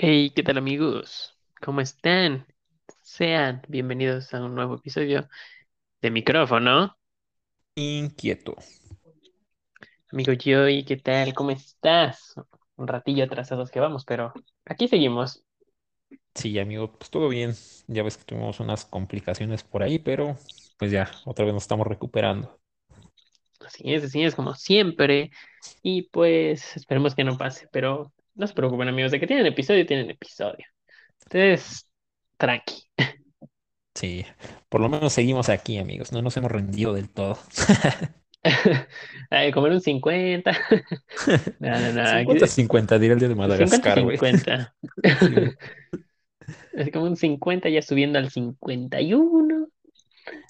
Hey, ¿qué tal amigos? ¿Cómo están? Sean bienvenidos a un nuevo episodio de micrófono. Inquieto. Amigo Joey, ¿qué tal? ¿Cómo estás? Un ratillo atrasados que vamos, pero aquí seguimos. Sí, amigo, pues todo bien. Ya ves que tuvimos unas complicaciones por ahí, pero pues ya, otra vez nos estamos recuperando. Así es, así es, como siempre. Y pues esperemos que no pase, pero no se preocupen amigos, de que tienen episodio, tienen episodio. Entonces, tranqui. Sí, por lo menos seguimos aquí, amigos. No nos hemos rendido del todo. Ay, comer un 50. No, no, no. 50-50, diré el día de Madagascar, güey. 50. Sí, Es como un 50 ya subiendo al 51.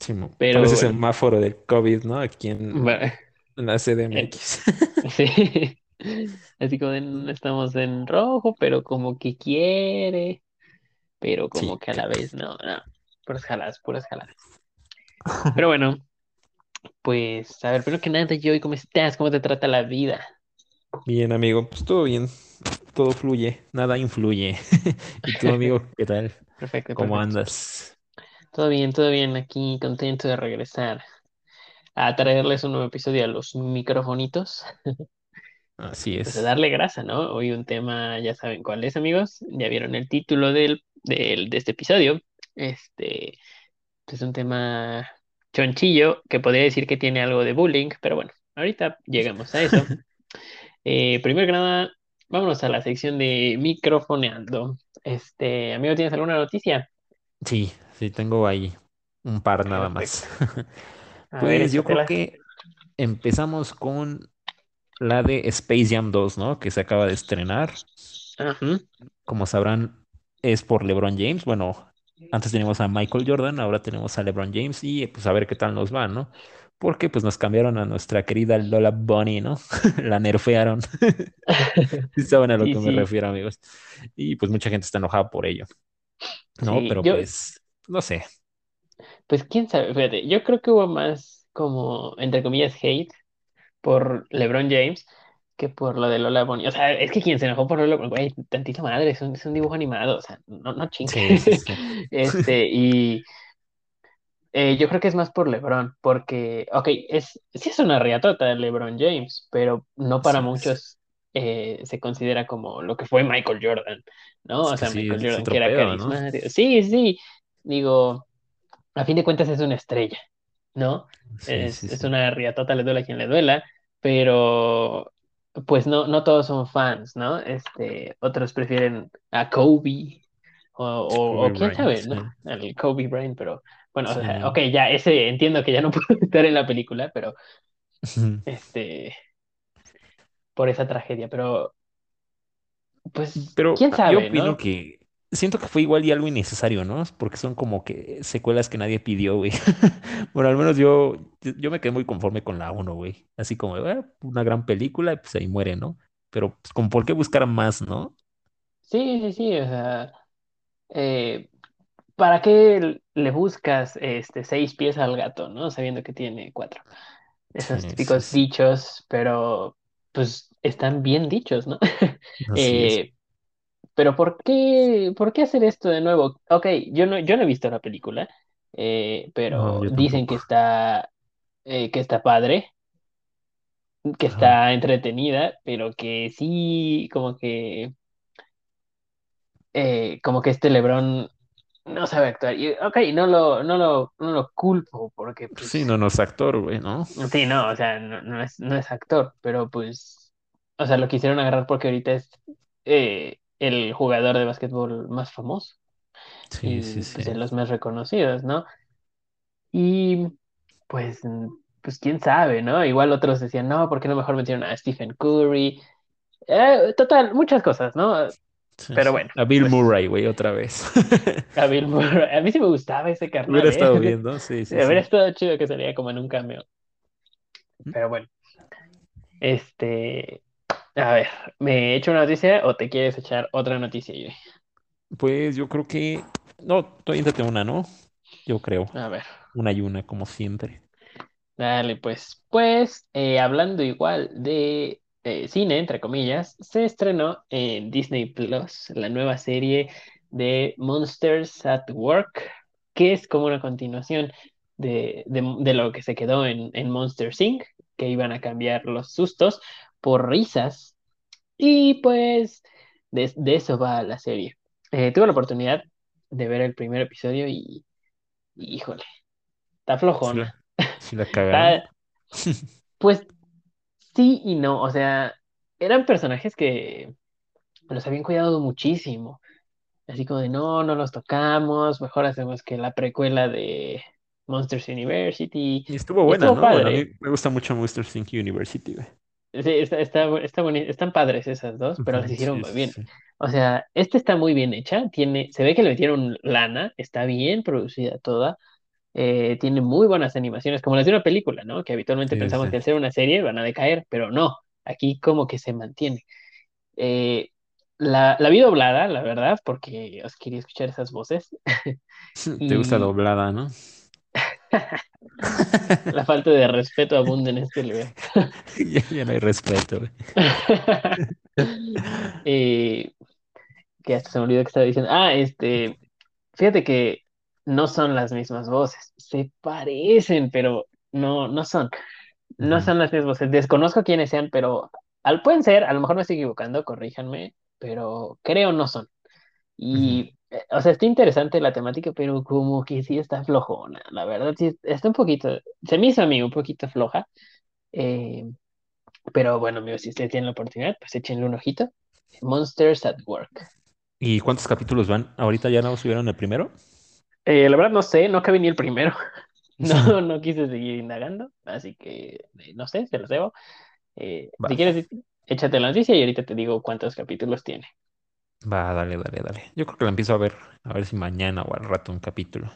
sí. Pero Parece bueno, semáforo del COVID, ¿no? Aquí en, va- en la eh, CDMX. sí. Así como en- estamos en rojo, pero como que quiere, pero como Sí, que a la vez no, no. Puras jaladas, puras jaladas. Pero bueno, pues a ver, primero que nada, Joey, ¿cómo estás? ¿Cómo te trata la vida? Bien, amigo, pues todo bien. Todo fluye, nada influye. ¿Y tú, amigo, qué tal? Perfecto, ¿Cómo perfecto. andas? Todo bien, todo bien, aquí contento de regresar a traerles un nuevo episodio a los microfonitos. Así Pues a es. darle grasa, ¿no? Hoy un tema, ya saben cuál es, amigos. Ya vieron el título del, del- de este episodio. Este es un tema chonchillo que podría decir que tiene algo de bullying, pero bueno, ahorita llegamos a eso. Eh, primero que nada, vámonos a la sección de microfoneando. Este, amigo, ¿tienes alguna noticia? Sí, sí, tengo ahí un par nada Perfecto. más. Ver, Pues yo creo que empezamos con la de Space Jam 2, ¿no? Que se acaba de estrenar. Como sabrán, es por LeBron James. Bueno, antes teníamos a Michael Jordan, ahora tenemos a LeBron James y pues a ver qué tal nos va, ¿no? Porque pues nos cambiaron a nuestra querida Lola Bunny, ¿no? La nerfearon. Saben a lo Sí, que me refiero, amigos. Y pues mucha gente está enojada por ello, ¿no? sí. Pero Yo, pues, no sé. pues quién sabe, fíjate, yo creo que hubo más como, entre comillas, hate por LeBron James que por lo de Lola Bunny. O sea, es que quien se enojó por Lola Bunny, güey, tantita madre, es un, es un dibujo animado, o sea, no, no chingue. Sí, sí, sí. Este, y eh, yo creo que es más por LeBron, porque, ok, es, sí es una riatota LeBron James, pero no para muchos eh, se considera como lo que fue Michael Jordan, ¿no? es O sea, Michael Jordan que era carismático. Sí, sí, digo, a fin de cuentas es una estrella, ¿no? Es, es una riatota, le duela a quien le duela, pero pues no, no todos son fans, ¿no? Este, otros prefieren a Kobe o, o, quién Bryant, sabe, sí. ¿no? Al Kobe Bryant, pero bueno, o Sí, sea, ok, ya ese entiendo que ya no puede estar en la película, pero este, por esa tragedia, pero pues Pero quién ah, yo sabe, opino ¿no? que siento que fue igual y algo innecesario, ¿no? Porque son como que secuelas que nadie pidió, güey. Bueno, al menos yo, yo me quedé muy conforme con la uno, güey. Así como, "Ah, una gran película, y pues ahí muere, ¿no? Pero pues, como por qué buscar más, ¿no? Sí, sí, sí, o sea, eh, ¿para qué le buscas este seis pies al gato, ¿no? Sabiendo que tiene cuatro. Esos sí, típicos sí. dichos, pero pues están bien dichos, ¿no? Así es. Pero ¿por qué, por qué hacer esto de nuevo? Ok, yo no, yo no he visto la película, eh, No, pero yo dicen que está, eh, que está padre, que Ajá. está entretenida, pero que sí, como que, eh, como que este LeBron no sabe actuar. Y, ok, no lo, no lo, no lo culpo, porque Pues sí, no, no es actor, güey, ¿no? Sí, no, o sea, no, no es, no es actor, pero pues, o sea, lo quisieron agarrar porque ahorita es eh, el jugador de básquetbol más famoso Sí, sí, y sí. pues de los más reconocidos, ¿no? Y pues, mm, pues quién sabe, ¿no? Igual otros decían, no, ¿por qué no mejor metieron a Stephen Curry? Eh, total, muchas cosas, ¿no? Sí, Pero bueno, A Bill pues Murray, güey, otra vez. a Bill Murray, a mí sí me gustaba ese carnal, Hubiera ¿eh? estado bien, ¿no? Sí, sí, sí. estado chido que salía como en un cameo, pero bueno, este... A ver, ¿me echo una noticia o te quieres echar otra noticia, Yuri? Pues yo creo que... No, tú una, ¿no? Yo creo. A ver, Una y una, como siempre. dale, pues. Pues, eh, hablando igual de eh, cine, entre comillas, se estrenó en Disney Plus la nueva serie de Monsters at Work, que es como una continuación de, de- de lo que se quedó en, en Monster Inc., que iban a cambiar los sustos por risas. Y pues, de, de eso va la serie. Eh, tuve la oportunidad de ver el primer episodio y, y, híjole, está Sí la, flojona. sí la cagaron. Está, pues sí y no, o sea, eran personajes que los habían cuidado muchísimo. Así como de, no, no los tocamos, mejor hacemos que la precuela de Monsters University. Y estuvo buena, estuvo ¿no? Bueno, a mí padre. me gusta mucho Monster Inc. University, güey. Sí, está, está, está boni- están padres esas dos, pero las hicieron Sí, muy bien. sí. O sea, esta está muy bien hecha, tiene, se ve que le metieron lana, está bien producida toda, eh, tiene muy buenas animaciones, como las de una película, ¿no? Que habitualmente Sí, pensamos que al ser una serie van a decaer, pero no, aquí como que se mantiene. Eh, la, la vi doblada, la verdad, porque os quería escuchar esas voces Te gusta doblada, ¿no? la falta de respeto abunda en este lugar. Ya, ya no hay respeto. Eh, que hasta se me olvidó que estaba diciendo. Ah, este, fíjate que no son las mismas voces, se parecen, pero no, no son, no son las mismas voces. Desconozco quiénes sean, pero al, pueden ser, a lo mejor me estoy equivocando, corríjanme, pero creo no son. Y, o sea, está interesante la temática, pero como que sí está flojona, la verdad, sí, está un poquito, se me hizo a mí un poquito floja, eh, pero bueno, amigos, si ustedes tienen la oportunidad, pues échenle un ojito. Monsters at Work. ¿Y cuántos capítulos van? ¿Ahorita ya no subieron el primero? Eh, la verdad no sé, no cabí ni el primero. No, no quise seguir indagando, así que eh, no sé, se los debo. Eh, si quieres, échate la noticia y ahorita te digo cuántos capítulos tiene. Va, dale, dale, dale. Yo creo que la empiezo a ver, a ver si mañana o al rato un capítulo.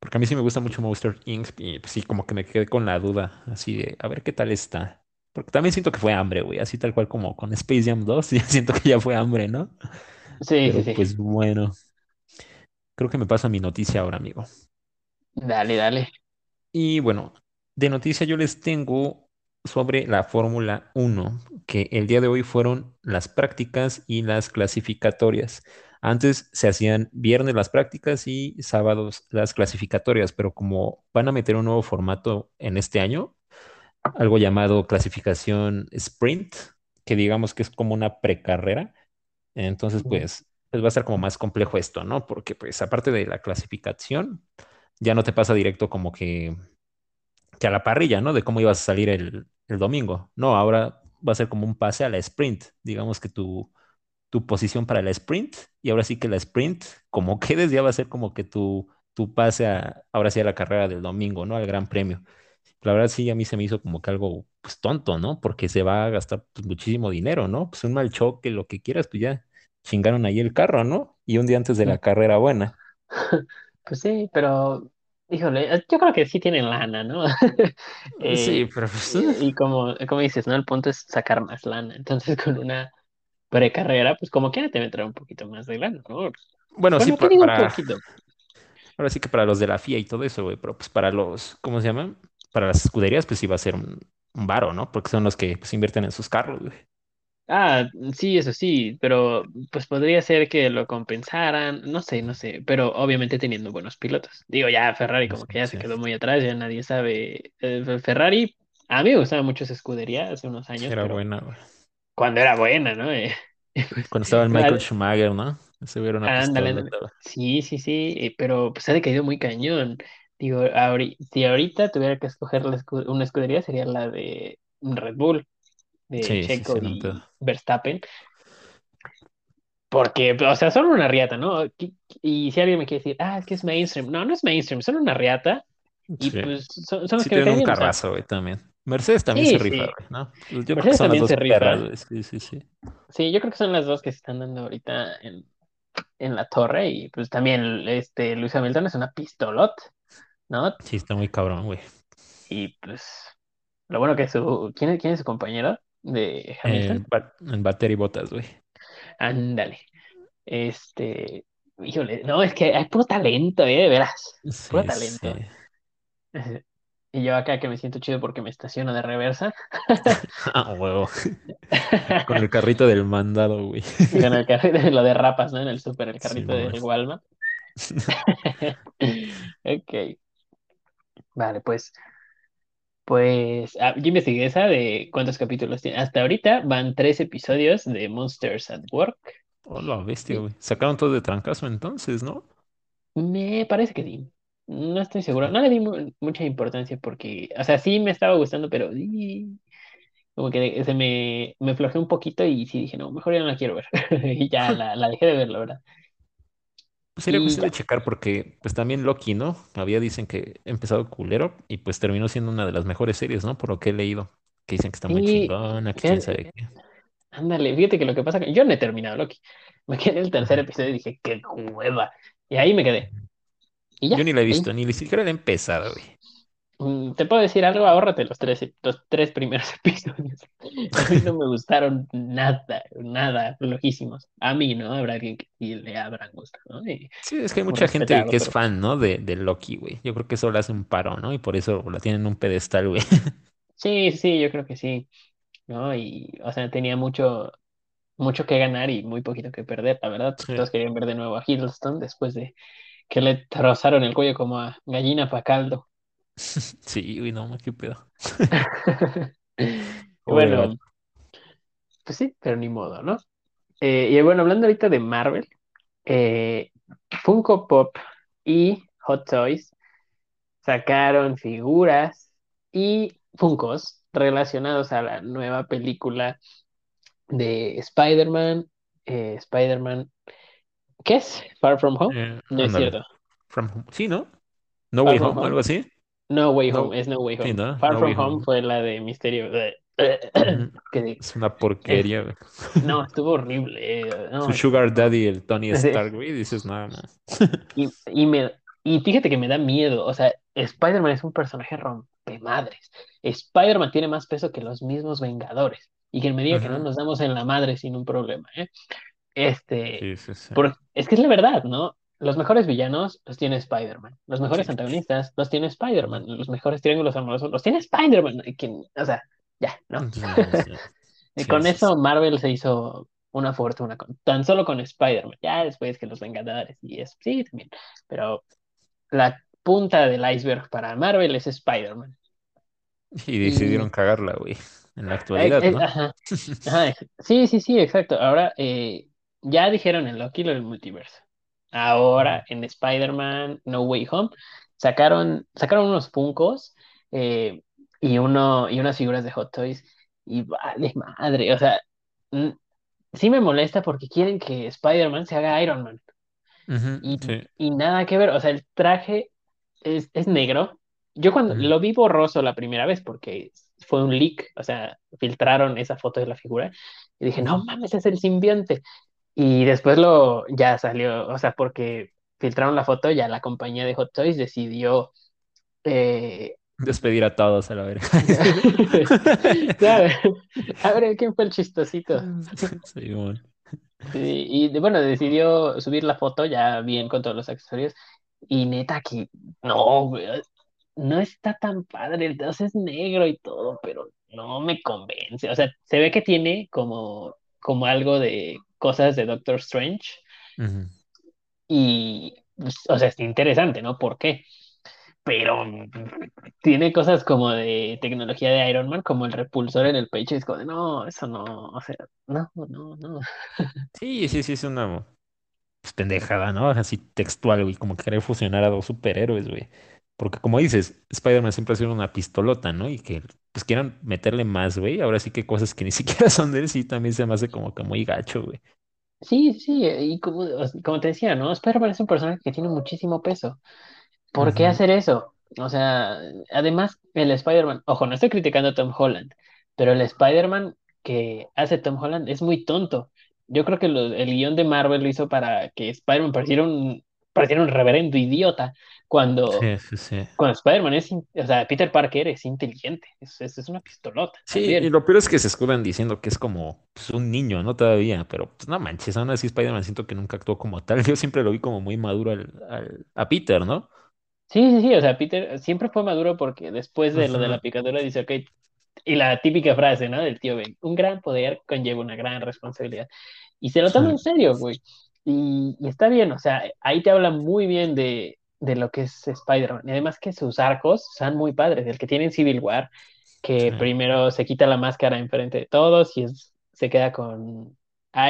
Porque a mí sí me gusta mucho Monster Inc. Y pues, sí, como que me quedé con la duda, así de, a ver qué tal está. Porque también siento que fue hambre, güey, así tal cual como con Space Jam 2, ya siento que ya fue hambre, ¿no? Sí, sí, Pero sí. pues bueno, creo que me pasa mi noticia ahora, amigo. Dale, dale. Y bueno, de noticia yo les tengo sobre la Fórmula Uno, que el día de hoy fueron las prácticas y las clasificatorias. Antes se hacían viernes las prácticas y sábados las clasificatorias, pero como van a meter un nuevo formato en este año, algo llamado clasificación sprint, que digamos que es como una precarrera, entonces pues, pues va a ser como más complejo esto, ¿no? Porque pues aparte de la clasificación, ya no te pasa directo como que que a la parrilla, ¿no? De cómo ibas a salir el, el domingo. No, ahora va a ser como un pase a la sprint. Digamos que tu, tu posición para la sprint y ahora sí que la sprint, como quedes, ya va a ser como que tu, tu pase a, ahora sí a la carrera del domingo, ¿no? Al Gran Premio. La verdad sí, a mí se me hizo como que algo pues tonto, ¿no? Porque se va a gastar pues, muchísimo dinero, ¿no? Pues un mal choque, lo que quieras, pues ya chingaron ahí el carro, ¿no? Y un día antes de la carrera buena. Pues sí, pero, híjole, eh, yo creo que sí tienen lana, ¿no? Sí, Eh, pero pues, y y como, como dices, ¿no? El punto es sacar más lana. Entonces, con una precarrera, pues como quiera te meterá un poquito más de lana, ¿no? bueno, sí, Bueno, ¿qué pa- digo para, poquito? Ahora sí que para los de la FIA y todo eso, güey, pero pues para los, ¿cómo se llama? Para las escuderías, pues sí va a ser un, un varo, ¿no? Porque son los que pues, invierten en sus carros, güey. Ah, sí, eso sí, pero pues podría ser que lo compensaran, no sé, no sé, pero obviamente teniendo buenos pilotos. Digo, ya Ferrari como que ya se quedó muy atrás, ya nadie sabe. Eh, Ferrari, a mí me gustaba mucho esa escudería hace unos años, era pero buena, güey. cuando era buena, ¿no? Eh, pues, Cuando estaba el Michael Schumacher, ¿no? Pistola. ándale. Sí, sí, sí, eh, pero pues ha decaído muy cañón. Digo, ahori- si ahorita tuviera que escoger la escu- una escudería sería la de Red Bull, de Sí, Checo sí, y Verstappen Porque, o sea, son una riata, ¿no? Y si alguien me quiere decir, ah, es que es mainstream. No, no es mainstream, son una riata y pues son, son los que tienen un carrazo, güey, también. Mercedes también se rifa, güey, ¿no? Yo creo que Mercedes son las también dos se rifa. Sí, sí, sí. Sí, yo creo que son las dos que se están dando ahorita en, en la torre y pues también este Lewis Hamilton es una pistolot, ¿no? Sí, está muy cabrón, güey. Y pues lo bueno que su, ¿quién, es- quién es su compañero? De Hamilton. ba- el Valtteri Bottas, güey. Ándale. Este, híjole, no, es que hay puro talento, eh, de veras. Puro Sí, sí. talento. Y yo acá que me siento chido porque me estaciono de reversa. Ah, huevo. Con el carrito del mandado, güey. Y con el carrito, lo de rapas, ¿no? En el súper, el carrito del Walmart. Ok. Vale, pues, pues, ah, yo investigué esa de cuántos capítulos tiene. Hasta ahorita van tres episodios de Monsters at Work. Hola, bestia, güey. Sacaron todo de trancazo entonces, ¿no? me parece que sí. No estoy seguro. No le di mu- mucha importancia porque, o sea, sí me estaba gustando, pero como que se me, me flojeó un poquito y sí dije, no, mejor ya no la quiero ver. Y ya la, la dejé de ver, la verdad. Pues sería Y cuestión de checar porque, pues también Loki, ¿no? Había dicen que empezado culero y pues terminó siendo una de las mejores series, ¿no? Por lo que he leído. Que dicen que está muy chingona, que quién sabe qué. ándale, fíjate que lo que pasa que yo no he terminado Loki. Me quedé en el tercer episodio y dije, qué hueva. Y ahí me quedé. Y Yo ni la he ahí. visto, ni ni siquiera la he empezado, güey. Mm, Te puedo decir algo, ahórrate los tres, los tres primeros episodios. A mí no me gustaron nada, nada, flojísimos. A mí, ¿no? Habrá alguien que sí le habrán gustado, ¿no? Y Sí, es que hay mucha gente que es fan, ¿no? De, de Loki, güey. Yo creo que eso le hace un paro, ¿no? Y por eso la tienen en un pedestal, güey. sí, sí, yo creo que sí, ¿no? Y, o sea, tenía mucho, mucho que ganar y muy poquito que perder, la verdad, Sí, todos querían ver de nuevo a Hiddleston después de que le trozaron el cuello como a gallina pa' caldo. sí, güey, no, qué pedo. Bueno, pues sí, pero ni modo, ¿no? Eh, y bueno, hablando ahorita de Marvel, eh, Funko Pop y Hot Toys sacaron figuras y Funkos relacionados a la nueva película de Spider-Man. eh, Spider-Man, ¿qué es? Far From Home. No es cierto. From Home. Sí, ¿no? No Far Way From Home, algo así. No Way No. Home, es No Way Sí, Home. ¿no? Far No From Home Home. fue la de Misterio. Que Es una porquería, no, estuvo horrible. eh, Su Sugar Daddy, el Tony. Stark, güey, dices nada más. Y, y, me, y fíjate que me da miedo. O sea, Spider-Man es un personaje rompemadres. Spider-Man tiene más peso que los mismos Vengadores. Y quien me diga que no nos damos en la madre sin un problema, ¿eh? Este, Sí, sí, sí. por- es que es la verdad, ¿no? Los mejores villanos los tiene Spider-Man. Los mejores Sí. antagonistas los tiene Spider-Man. Los mejores triángulos amorosos los tiene Spider-Man. O sea, ya, ¿no? Sí, sí. Y con eso Marvel se hizo una fortuna, con- tan solo con Spider-Man. Ya después que los Vengadores y eso, sí, también. Pero la punta del iceberg para Marvel es Spider-Man. Y Y decidieron cagarla, güey. En la eh, actualidad, eh, ¿no? ajá, ajá, ex- sí, sí, sí, exacto. Ahora eh, ya dijeron en Loki lo del multiverso. Ahora en Spider-Man No Way Home sacaron, sacaron unos Funkos eh, y, uno, y unas figuras de Hot Toys. Y vale madre, o sea, sí me molesta porque quieren que Spider-Man se haga Iron Man. Y, sí. y nada que ver, o sea, el traje es, es negro. Yo cuando lo vi borroso la primera vez, porque fue un leak, o sea, filtraron esa foto de la figura, y dije, no mames, es el simbionte. Y después lo, ya salió, o sea, porque filtraron la foto, ya la compañía de Hot Toys decidió, eh, Despedir a todos a la verga. A ver, ¿quién fue el chistosito? Sí, bueno. Sí, y bueno, decidió subir la foto ya bien con todos los accesorios. Y neta que no, no está tan padre. El es negro y todo, pero no me convence. O sea, se ve que tiene como, como algo de cosas de Doctor Strange. Y, pues, o sea, es interesante, ¿no? ¿Por qué? Pero tiene cosas como de tecnología de Iron Man, como el repulsor en el pecho. Y es como de, no, eso no, o sea, no, no, no. Sí, sí, sí, es una pues, pendejada, ¿no? Así textual, güey, como querer fusionar a dos superhéroes, güey. Porque como dices, Spider-Man siempre ha sido una pistolota, ¿no? Y que pues quieran meterle más, güey. Ahora sí que cosas que ni siquiera son de él, sí, también se me hace como que muy gacho, güey. Sí, sí, y como, como te decía, ¿no? Spider-Man es un personaje que tiene muchísimo peso. ¿Por qué hacer eso? O sea, además, el Spider-Man, ojo, no estoy criticando a Tom Holland, pero el Spider-Man que hace Tom Holland es muy tonto. Yo creo que lo- el guion de Marvel lo hizo para que Spider-Man pareciera un, pareciera un reverendo idiota cuando, Sí, sí, sí. cuando Spider-Man es, o sea, Peter Parker es inteligente, es, es, es una pistolota Sí, y lo peor es que se escudan diciendo que es como pues, un niño, ¿no? Todavía, pero pues no manches, aún así Spider-Man siento que nunca actuó como tal. Yo siempre lo vi como muy maduro al, al- a Peter, ¿no? Sí, sí, sí, o sea, Peter siempre fue maduro porque después de lo de la picadura dice, ok, y la típica frase, ¿no? Del tío Ben, un gran poder conlleva una gran responsabilidad. Y se lo toma en serio, güey. Y, y está bien, o sea, ahí te habla muy bien de, de lo que es Spider-Man. Y además que sus arcos son muy padres. El que tiene en Civil War, Sí, que primero se quita la máscara enfrente de todos y es- se queda con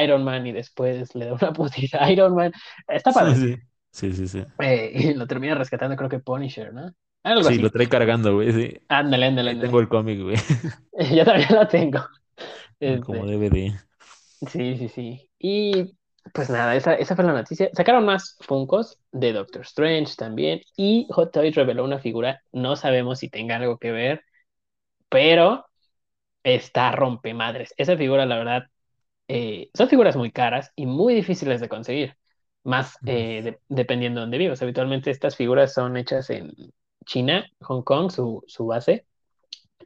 Iron Man y después le da una putiza a Iron Man. Está padre. sí, sí, sí, sí. Eh, y lo termina rescatando, creo que Punisher, ¿no? Algo Sí, lo trae cargando, güey, sí. Ándale, ándale, Ahí tengo ándale. el cómic, güey, Yo también lo tengo. como Este, DVD. sí, sí, sí. Y pues nada, esa, esa fue la noticia. Sacaron más Funkos de Doctor Strange también. Y Hot Toys reveló una figura. No sabemos si tenga algo que ver, pero está rompemadres. Esa figura, la verdad, eh, son figuras muy caras y muy difíciles de conseguir. Más eh, de- dependiendo de dónde vivas. Habitualmente estas figuras son hechas en China, Hong Kong, su, su base,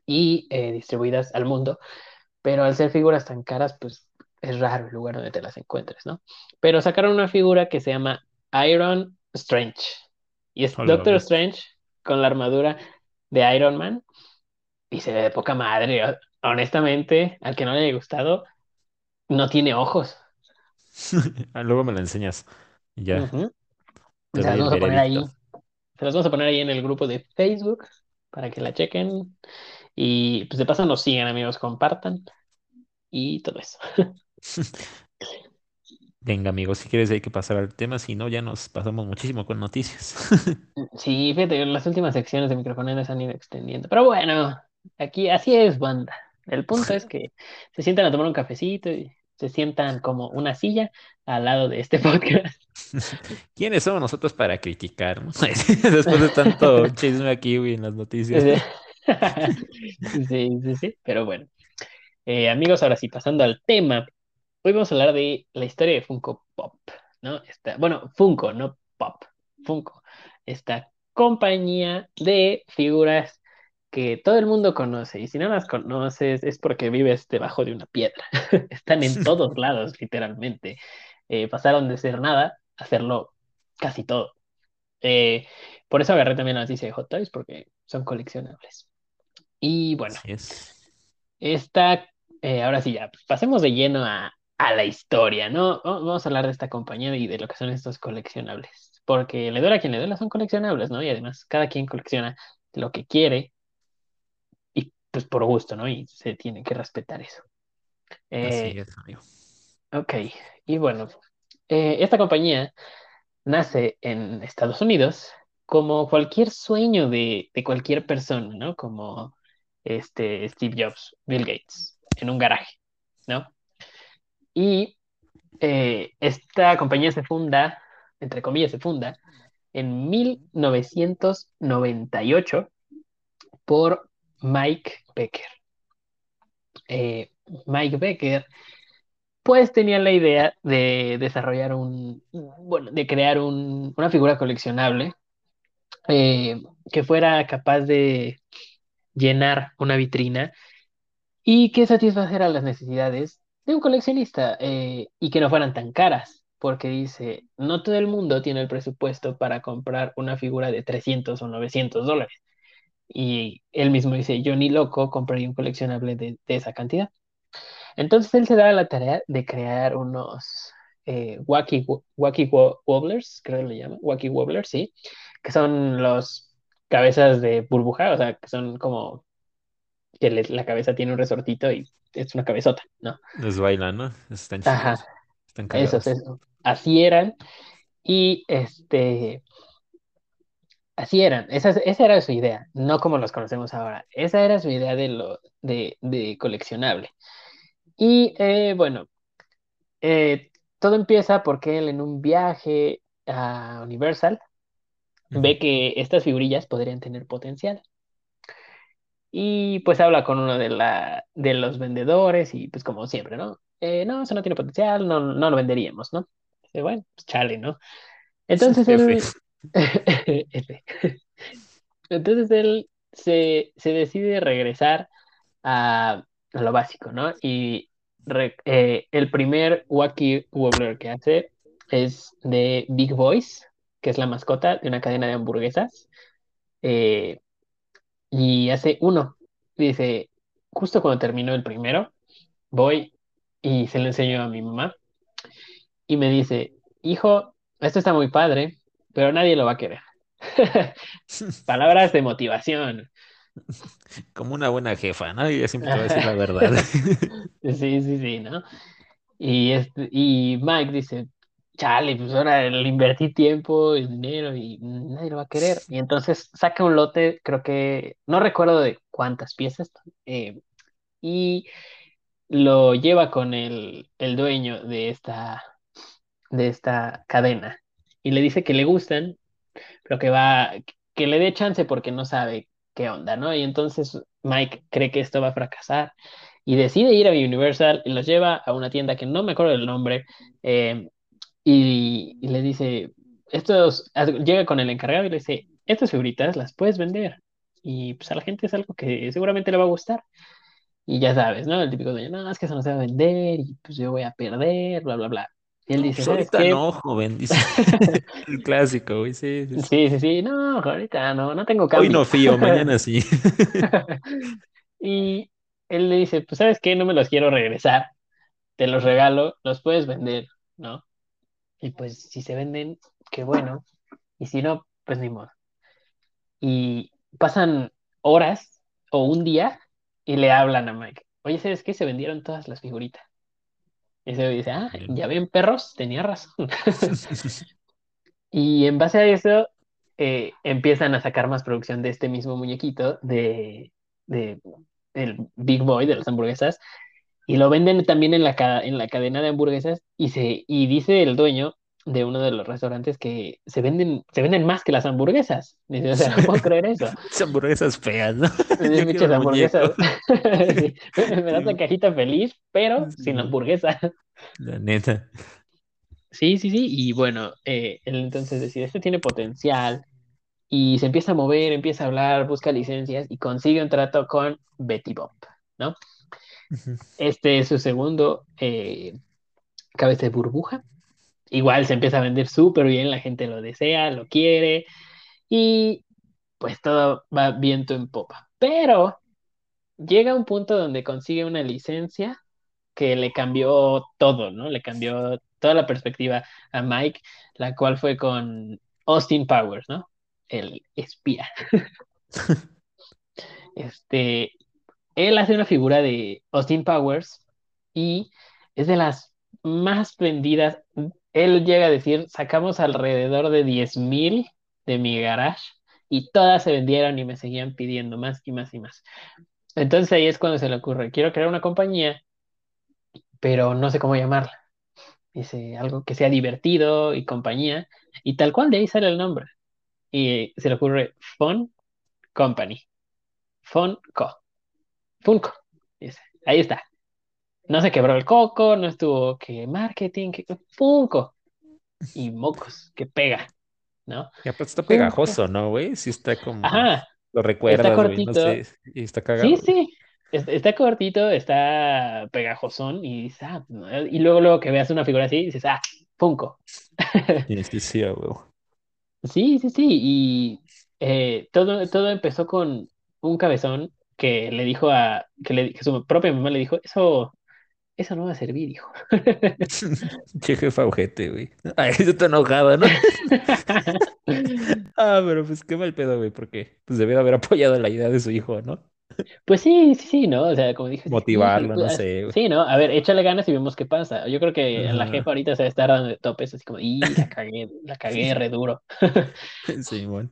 y eh, distribuidas al mundo. pero al ser figuras tan caras, pues es raro el lugar donde te las encuentres, ¿no? Pero sacaron una figura que se llama Iron Strange. Y es Hola, Doctor. Strange con la armadura de Iron Man y se ve de poca madre. Honestamente, al que no le haya gustado, no tiene ojos. Ah, Luego me la enseñas. Ya, Se las vamos a poner ahí. Se las vamos a poner ahí en el grupo de Facebook para que la chequen. Y pues de paso nos sigan, amigos, compartan y todo eso. Venga, amigos, si quieres hay que pasar al tema, si no, ya nos pasamos muchísimo con noticias. Sí, fíjate, las últimas secciones de microfoneras se han ido extendiendo. Pero bueno, aquí así es, banda. El punto es que se sientan a tomar un cafecito y se sientan como una silla al lado de este podcast. ¿Quiénes somos nosotros para criticar, no? Después de tanto chisme aquí, güey, en las noticias. Sí, sí, sí, pero bueno. Eh, amigos, ahora sí, pasando al tema, hoy vamos a hablar de la historia de Funko Pop, ¿no? Esta, bueno, Funko, no Pop, Funko. Esta compañía de figuras que todo el mundo conoce, y si no las conoces es porque vives debajo de una piedra. Están en todos lados, literalmente. Eh, pasaron de ser nada a hacerlo casi todo. Eh, por eso agarré también la noticia de Hot Toys, porque son coleccionables. Y bueno, es. esta, eh, ahora sí ya, pasemos de lleno a, a la historia, ¿no? Va- Vamos a hablar de esta compañía y de lo que son estos coleccionables. Porque le duela a quien le duela, son coleccionables, ¿no? Y además, cada quien colecciona lo que quiere y pues por gusto, ¿no? Y se tiene que respetar eso. Así Eh, es, amigo. ok, y bueno, eh, esta compañía nace en Estados Unidos como cualquier sueño de, de cualquier persona, ¿no? Como este Steve Jobs, Bill Gates, en un garaje, ¿no? Y eh, esta compañía se funda, entre comillas, se funda en 1998 por Mike Becker. Eh, Mike Becker, pues tenía la idea de desarrollar un, bueno, de crear un- una figura coleccionable eh, que fuera capaz de llenar una vitrina y que satisfacieran las necesidades de un coleccionista eh, y que no fueran tan caras, porque dice, no todo el mundo tiene el presupuesto para comprar una figura de 300 o 900 dólares. Y él mismo dice, yo ni loco compraría un coleccionable de, esa cantidad. Entonces él se da la tarea de crear unos eh, wacky, wacky wo- wobblers, creo que le llaman, wacky wobblers, sí, que son los cabezas de burbuja, o sea, que son como que les- la cabeza tiene un resortito y es una cabezota, ¿no? Les bailan, ¿no? Están Ajá, chidos. Están esos, cagados. eso. Así eran. Y este, así eran. Esa, esa era su idea, no como los conocemos ahora. Esa era su idea de lo de, de coleccionable. Y eh, bueno, eh, todo empieza porque él en un viaje a Universal ve que estas figurillas podrían tener potencial. Y pues habla con uno de, la, de los vendedores y pues como siempre, ¿no? Eh, no, eso no tiene potencial, no, no lo venderíamos, ¿no? Dice, bueno, pues chale, ¿no? Entonces él. Entonces él se, se decide regresar a, a lo básico, ¿no? Y re- eh, el primer Wacky Wobbler que hace es de Big Boys, que es la mascota de una cadena de hamburguesas. eh, y hace uno. Dice, justo cuando terminó el primero, voy y se lo enseño a mi mamá. Y me dice, hijo, esto está muy padre, pero nadie lo va a querer. Palabras de motivación. Como una buena jefa, ¿no? Y ella siempre te va a decir la verdad. Sí, sí, sí, ¿no? Y, este, y Mike dice, chale, pues ahora le invertí tiempo y dinero y nadie lo va a querer. Y entonces saca un lote, creo que, no recuerdo de cuántas piezas, eh, y lo lleva con el, el dueño de esta, de esta cadena. Y le dice que le gustan, pero que va, que le dé chance porque no sabe qué onda, ¿no? Y entonces Mike cree que esto va a fracasar y decide ir a Universal y los lleva a una tienda que no me acuerdo del nombre eh, y, y le dice, estos, llega con el encargado y le dice, estas figuritas las puedes vender y pues a la gente es algo que seguramente le va a gustar. Y ya sabes, ¿no? El típico de, no, es que eso no se va a vender y pues yo voy a perder, bla, bla, bla. Y él dice, pues ¿sabes ahorita no, joven, dice. El clásico, güey, sí, sí, sí. Sí, no, ahorita no, no tengo Hoy cambio. no fío, mañana sí. Y él le dice, pues sabes qué, no me los quiero regresar, te los regalo, los puedes vender, ¿no? Y pues si se venden, qué bueno, y si no, pues ni modo. Y pasan horas o un día y le hablan a Mike, oye, ¿sabes qué? Se vendieron todas las figuritas. Y se dice, ah, ya ven, perros, tenía razón. Y en base a eso, eh, empiezan a sacar más producción de este mismo muñequito, de, de el Big Boy de las hamburguesas, y lo venden también en la, en la cadena de hamburguesas, y, se, y dice el dueño de uno de los restaurantes que se venden, se venden más que las hamburguesas. Dice, o sea, no puedo creer eso. Esas hamburguesas feas, ¿no? Dice, Yo quiero "Pinches el muñeco. hamburguesas. Sí, Me das Sí, la cajita feliz, pero sí, sin hamburguesa. la neta. Sí, sí, sí. Y bueno, eh, él entonces decide, este tiene potencial. y se empieza a mover, empieza a hablar, busca licencias y consigue un trato con Betty Bob, ¿no? Este es su segundo eh, cabeza de burbuja. Igual se empieza a vender súper bien, la gente lo desea, lo quiere y pues todo va viento en popa. Pero llega un punto donde consigue una licencia que le cambió todo, ¿no? Le cambió toda la perspectiva a Mike, la cual fue con Austin Powers, ¿no? El espía. Este, él hace una figura de Austin Powers y es de las más vendidas. Él llega a decir, sacamos alrededor de 10.000 de mi garage y todas se vendieron y me seguían pidiendo más y más y más. Entonces ahí es cuando se le ocurre, quiero crear una compañía, pero no sé cómo llamarla. Dice algo que sea divertido y compañía y tal cual de ahí sale el nombre. Y se le ocurre Fun Company, Fun Co. Funko. Dice, ahí está. No se quebró el coco, no estuvo que marketing, que Funko. Y mocos, que pega, ¿no? Y aparte está Funko. pegajoso, ¿no, güey? Sí está como... Ajá, Lo está recuerdas, güey, no cortito. sé. Y está cagado, Sí, sí. es- Está cortito, está pegajosón y dices, ah, no, y luego, luego que veas una figura así, dices, ah, Funko. Sí, sí, sí. Sí, sí, sí. Y eh, todo, todo empezó con un cabezón que le dijo a, que, le, que su propia mamá le dijo, eso, eso no va a servir, hijo. Che jefa ojete, güey. Ay, yo estoy enojado, ¿no? Ah, pero pues qué mal pedo, güey, porque pues debió de haber apoyado la idea de su hijo, ¿no? Pues sí, sí, sí, ¿no? O sea, como dije, sí, Motivarlo, no ah, sé, güey. sí, ¿no? A ver, échale ganas y vemos qué pasa. Yo creo que la jefa ahorita se va a estar dando de topes, así como, y la cagué, la cagué re duro. Simón.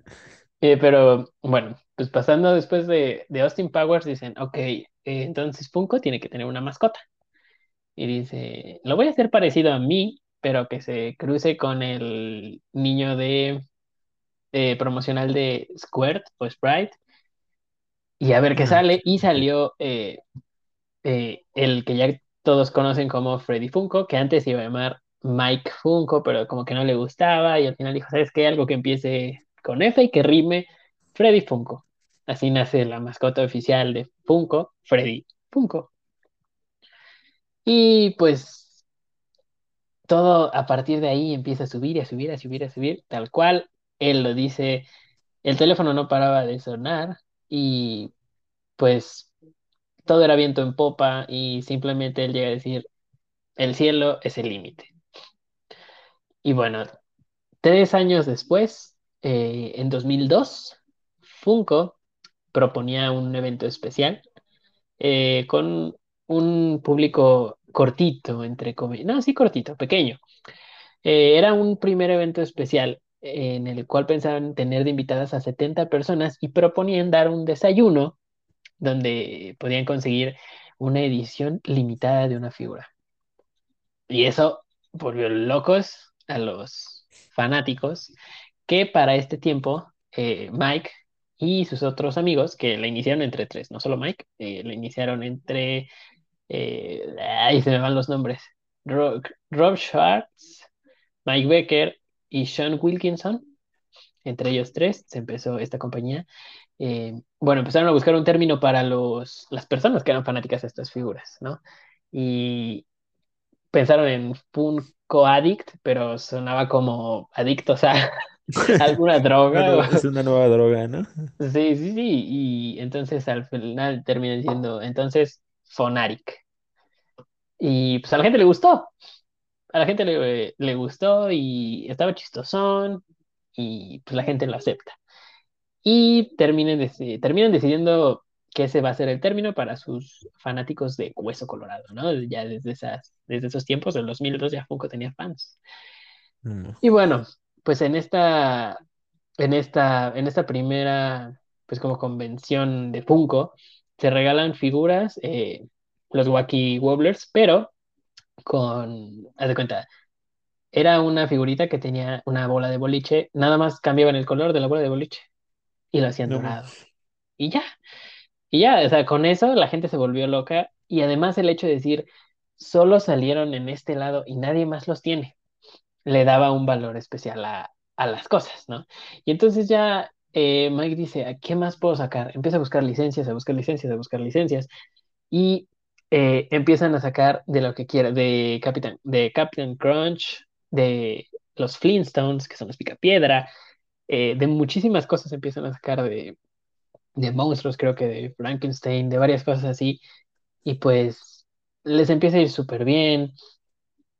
Eh, pero bueno, pues pasando después de, de Austin Powers, dicen, ok, eh, entonces Funko tiene que tener una mascota. Y dice, lo voy a hacer parecido a mí, pero que se cruce con el niño de eh, promocional de Squirt o Sprite. Y a ver qué Ah, sale. Y salió eh, el que ya todos conocen como Freddy Funko, que antes iba a llamar Mike Funko, pero como que no le gustaba y al final dijo, ¿sabes qué? Algo que empiece con F y que rime Freddy Funko. Así nace la mascota oficial de Funko, Freddy Funko. Y pues todo a partir de ahí empieza a subir, a subir, a subir, a subir, tal cual. Él lo dice, el teléfono no paraba de sonar y pues todo era viento en popa y simplemente él llega a decir, el cielo es el límite. Y bueno, tres años después, eh, en 2002, Funko proponía un evento especial eh, con un público cortito, entre comillas, no, sí cortito, pequeño. Eh, era un primer evento especial en el cual pensaban tener de invitadas a 70 personas y proponían dar un desayuno donde podían conseguir una edición limitada de una figura. Y eso volvió locos a los fanáticos que para este tiempo eh, Mike y sus otros amigos, que la iniciaron entre tres, no solo Mike, eh, la iniciaron entre, eh, ahí se me van los nombres, Rob, Rob Schwartz, Mike Becker y Sean Wilkinson, entre ellos tres se empezó esta compañía. Eh, bueno, empezaron a buscar un término para los, las personas que eran fanáticas de estas figuras, ¿no? Y pensaron en Funko Addict, pero sonaba como adictos a alguna droga. es una nueva droga, ¿no? Sí, sí, sí. Y entonces al final terminan diciendo, entonces, Fonaric. Y pues a la gente le gustó. A la gente le, le gustó y estaba chistosón y pues la gente lo acepta. Y terminan, deci- terminan decidiendo que ese va a ser el término para sus fanáticos de Hueso Colorado, ¿no? Ya desde, esas, desde esos tiempos, en 2002 ya Funko tenía fans. Mm. Y bueno, pues en esta, en esta, en esta primera, pues como convención de Funko, se regalan figuras, eh, los Wacky Wobblers, pero con, haz de cuenta, era una figurita que tenía una bola de boliche, nada más cambiaban el color de la bola de boliche y lo hacían No, dorado. Y ya, y ya, o sea, con eso la gente se volvió loca y además el hecho de decir, solo salieron en este lado y nadie más los tiene, le daba un valor especial a, a las cosas, ¿no? Y entonces ya eh, Mike dice, ¿a qué más puedo sacar? Empieza a buscar licencias, a buscar licencias, a buscar licencias y eh, empiezan a sacar de lo que quiera, de Captain, de Captain Crunch, de los Flintstones, que son los Picapiedra, eh, de muchísimas cosas empiezan a sacar de, de monstruos, creo que de Frankenstein, de varias cosas así, y pues les empieza a ir súper bien,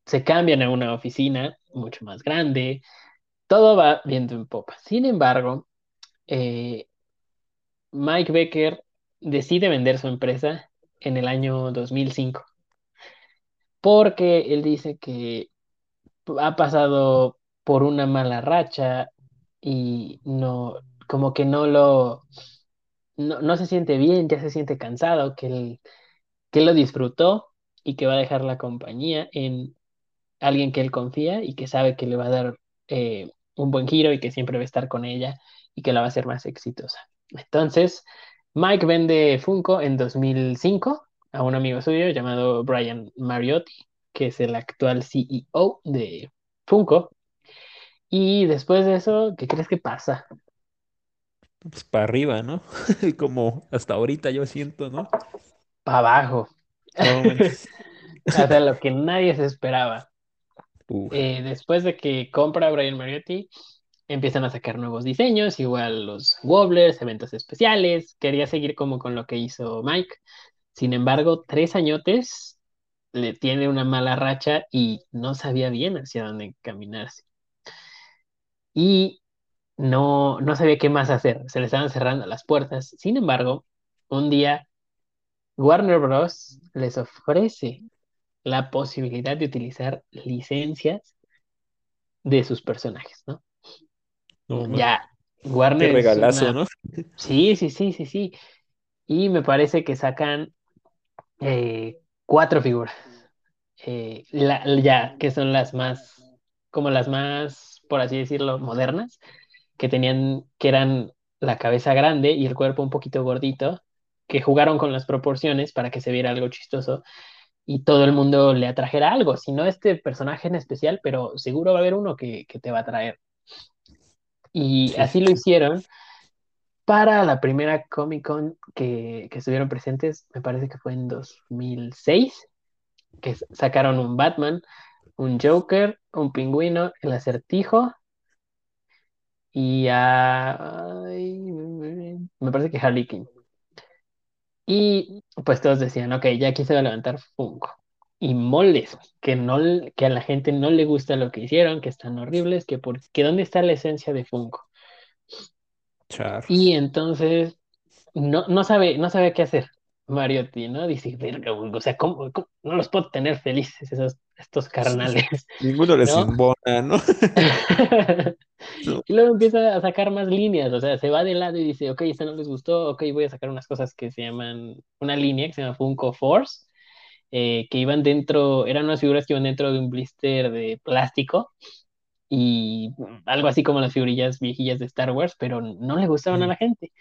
se cambian a una oficina mucho más grande, todo va viento en popa. Sin embargo, eh, Mike Becker decide vender su empresa en el año 2005 porque él dice que ha pasado por una mala racha y no, como que no lo, no, no se siente bien, ya se siente cansado, que él, que lo disfrutó y que va a dejar la compañía en alguien que él confía y que sabe que le va a dar eh, un buen giro y que siempre va a estar con ella y que la va a hacer más exitosa. Entonces, Mike vende Funko en 2005 a un amigo suyo llamado Brian Mariotti, que es el actual CEO de Funko. Y después de eso, ¿qué crees que pasa? Pues para arriba, ¿no? Como hasta ahorita yo siento, ¿no? Para abajo. No sea, lo que nadie se esperaba. Eh, después de que compra Brian Mariotti, empiezan a sacar nuevos diseños, igual los Wobblers, eventos especiales. Quería seguir como con lo que hizo Mike. Sin embargo, tres añotes le tiene una mala racha y no sabía bien hacia dónde encaminarse. Y no, no sabía qué más hacer. Se le estaban cerrando las puertas. Sin embargo, un día Warner Bros. les ofrece la posibilidad de utilizar licencias de sus personajes, ¿no? Ya, Qué Warner es regalazo, una... ¿no? Sí, sí, sí, sí, sí. Y me parece que sacan eh, cuatro figuras. Eh, la- ya, que son las más, como las más, por así decirlo, modernas, que tenían, que eran la cabeza grande y el cuerpo un poquito gordito, que jugaron con las proporciones para que se viera algo chistoso. Y todo el mundo le atrajera algo, si no este personaje en especial, pero seguro va a haber uno que, que te va a atraer. Y Sí, así sí, lo hicieron para la primera Comic Con que, que estuvieron presentes, me parece que fue en 2006, que sacaron un Batman, un Joker, un pingüino, el acertijo y a... me parece que Harley Quinn. Y pues todos decían, ok, ya aquí se va a levantar Funko. Y moles, que, no, que a la gente no le gusta lo que hicieron, que están horribles, que, por, que dónde está la esencia de Funko. Y entonces no, no sabe, no sabe qué hacer Mariotti, ¿no? Dice, verga, o sea, ¿cómo, cómo no los puedo tener felices esos, estos carnales, Ninguno les ¿no? embona, ¿no? No. Y luego empieza a sacar más líneas, o sea, se va de lado y dice, ok, esta no les gustó, ok, voy a sacar unas cosas que se llaman, una línea que se llama Funko Force, eh, que iban dentro, eran unas figuras que iban dentro de un blister de plástico y algo así como las figurillas viejillas de Star Wars, pero no le gustaban a Ujú. la gente.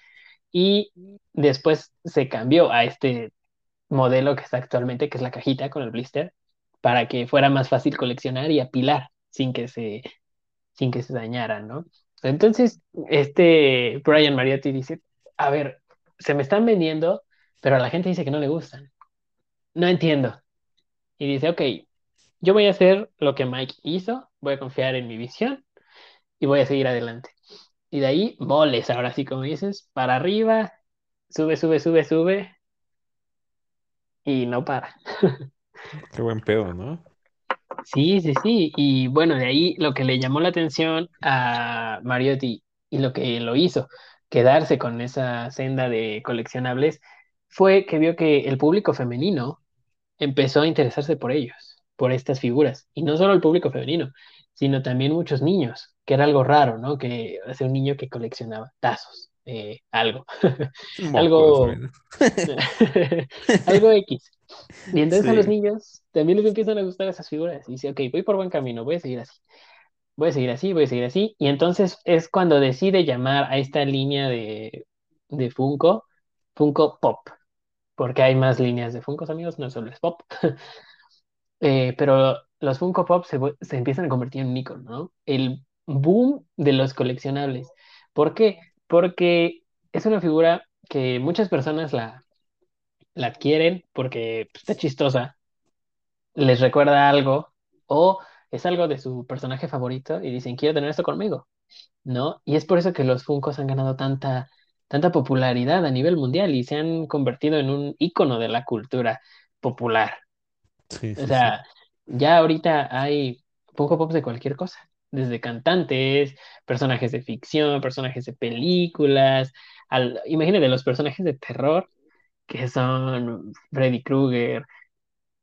Y después se cambió a este modelo que está actualmente, que es la cajita con el blister, para que fuera más fácil coleccionar y apilar sin que se sin que se dañaran, ¿no? Entonces, este Brian Mariotti dice, a ver, se me están vendiendo, pero a la gente dice que no le gustan. No entiendo. Y dice, ok, yo voy a hacer lo que Mike hizo, voy a confiar en mi visión y voy a seguir adelante. Y de ahí, moles, ahora sí, como dices, para arriba, sube, sube, sube, sube y no para. Qué buen pedo, ¿no? Sí, sí, sí. Y bueno, de ahí lo que le llamó la atención a Mariotti y lo que lo hizo quedarse con esa senda de coleccionables fue que vio que el público femenino empezó a interesarse por ellos, por estas figuras. Y no solo el público femenino, sino también muchos niños, que era algo raro, ¿no? Que hace un niño que coleccionaba tazos, eh, algo, algo, algo X. Y entonces a los niños también les empiezan a gustar esas figuras. Y dice, ok, voy por buen camino, voy a seguir así, voy a seguir así, voy a seguir así. Y entonces es cuando decide llamar a esta línea de, de Funko, Funko Pop, porque hay más líneas de Funkos, amigos, no solo es Pop. Eh, pero los Funko Pop se, se empiezan a convertir en un icono, ¿no? El boom de los coleccionables. ¿Por qué? Porque es una figura que muchas personas la, la adquieren porque pues, está chistosa les recuerda algo o es algo de su personaje favorito y dicen, quiero tener esto conmigo, ¿no? Y es por eso que los Funkos han ganado tanta, tanta popularidad a nivel mundial y se han convertido en un ícono de la cultura popular. Sí, O sí. sea, ya ahorita hay Funko Pops de cualquier cosa, desde cantantes, personajes de ficción, personajes de películas, al, imagínate los personajes de terror que son Freddy Krueger,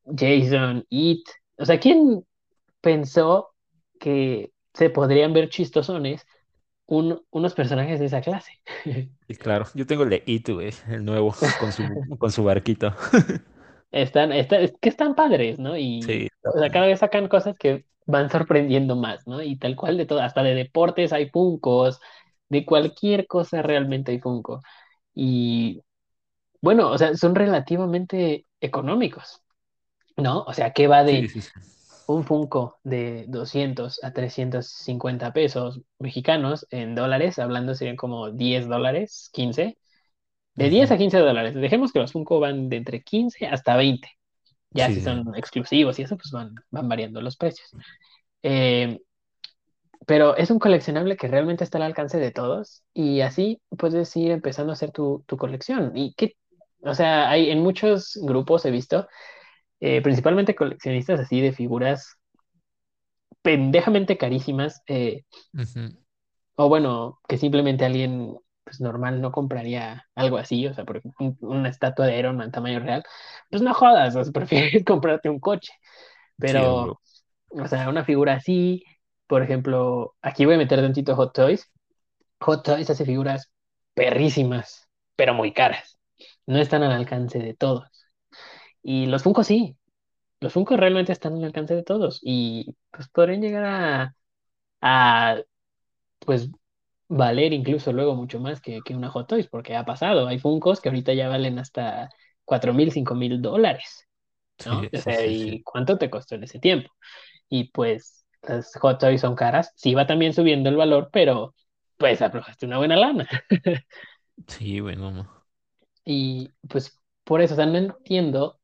Jason, It. O sea, ¿quién pensó que se podrían ver chistosones un- unos personajes de esa clase? Y claro, yo tengo el de It, güey, el nuevo, con su, con su barquito. Están, está- es que están padres, ¿no? Y Sí, o sea, cada vez sacan cosas que van sorprendiendo más, ¿no? Y tal cual de todo, hasta de deportes hay Funkos, de cualquier cosa realmente hay Funko. Y bueno, o sea, son relativamente económicos, ¿no? O sea, ¿qué va de sí, sí. un Funko de 200 a 350 pesos mexicanos en dólares, hablando serían como 10 dólares, 15, de 10 Ujú. a 15 dólares. Dejemos que los Funko van de entre 15 hasta 20. Ya si son exclusivos y eso, pues van, van variando los precios. Eh, pero es un coleccionable que realmente está al alcance de todos y así puedes ir empezando a hacer tu, tu colección. Y que, o sea, hay en muchos grupos he visto, eh, principalmente coleccionistas así de figuras pendejamente carísimas, eh, o bueno, que simplemente alguien pues normal no compraría algo así, o sea, por un- una estatua de Iron Man tamaño real, pues no jodas, o sea, prefieres comprarte un coche, pero, o sea, una figura así, por ejemplo, aquí voy a meter tantito Hot Toys, Hot Toys hace figuras perrísimas, pero muy caras, no están al alcance de todos, y los Funko sí, los Funko realmente están al alcance de todos, y pues podrían llegar a a pues valer incluso luego mucho más que, que una Hot Toys, porque ha pasado. Hay Funkos que ahorita ya valen hasta cuatro mil, cinco mil dólares. ¿no? Sí, O sea, sí, sí. ¿y cuánto te costó en ese tiempo? Y pues las Hot Toys son caras, sí va también subiendo el valor, pero pues aflojaste una buena lana. Sí, güey, no, no. Y pues por eso, o sea, no entiendo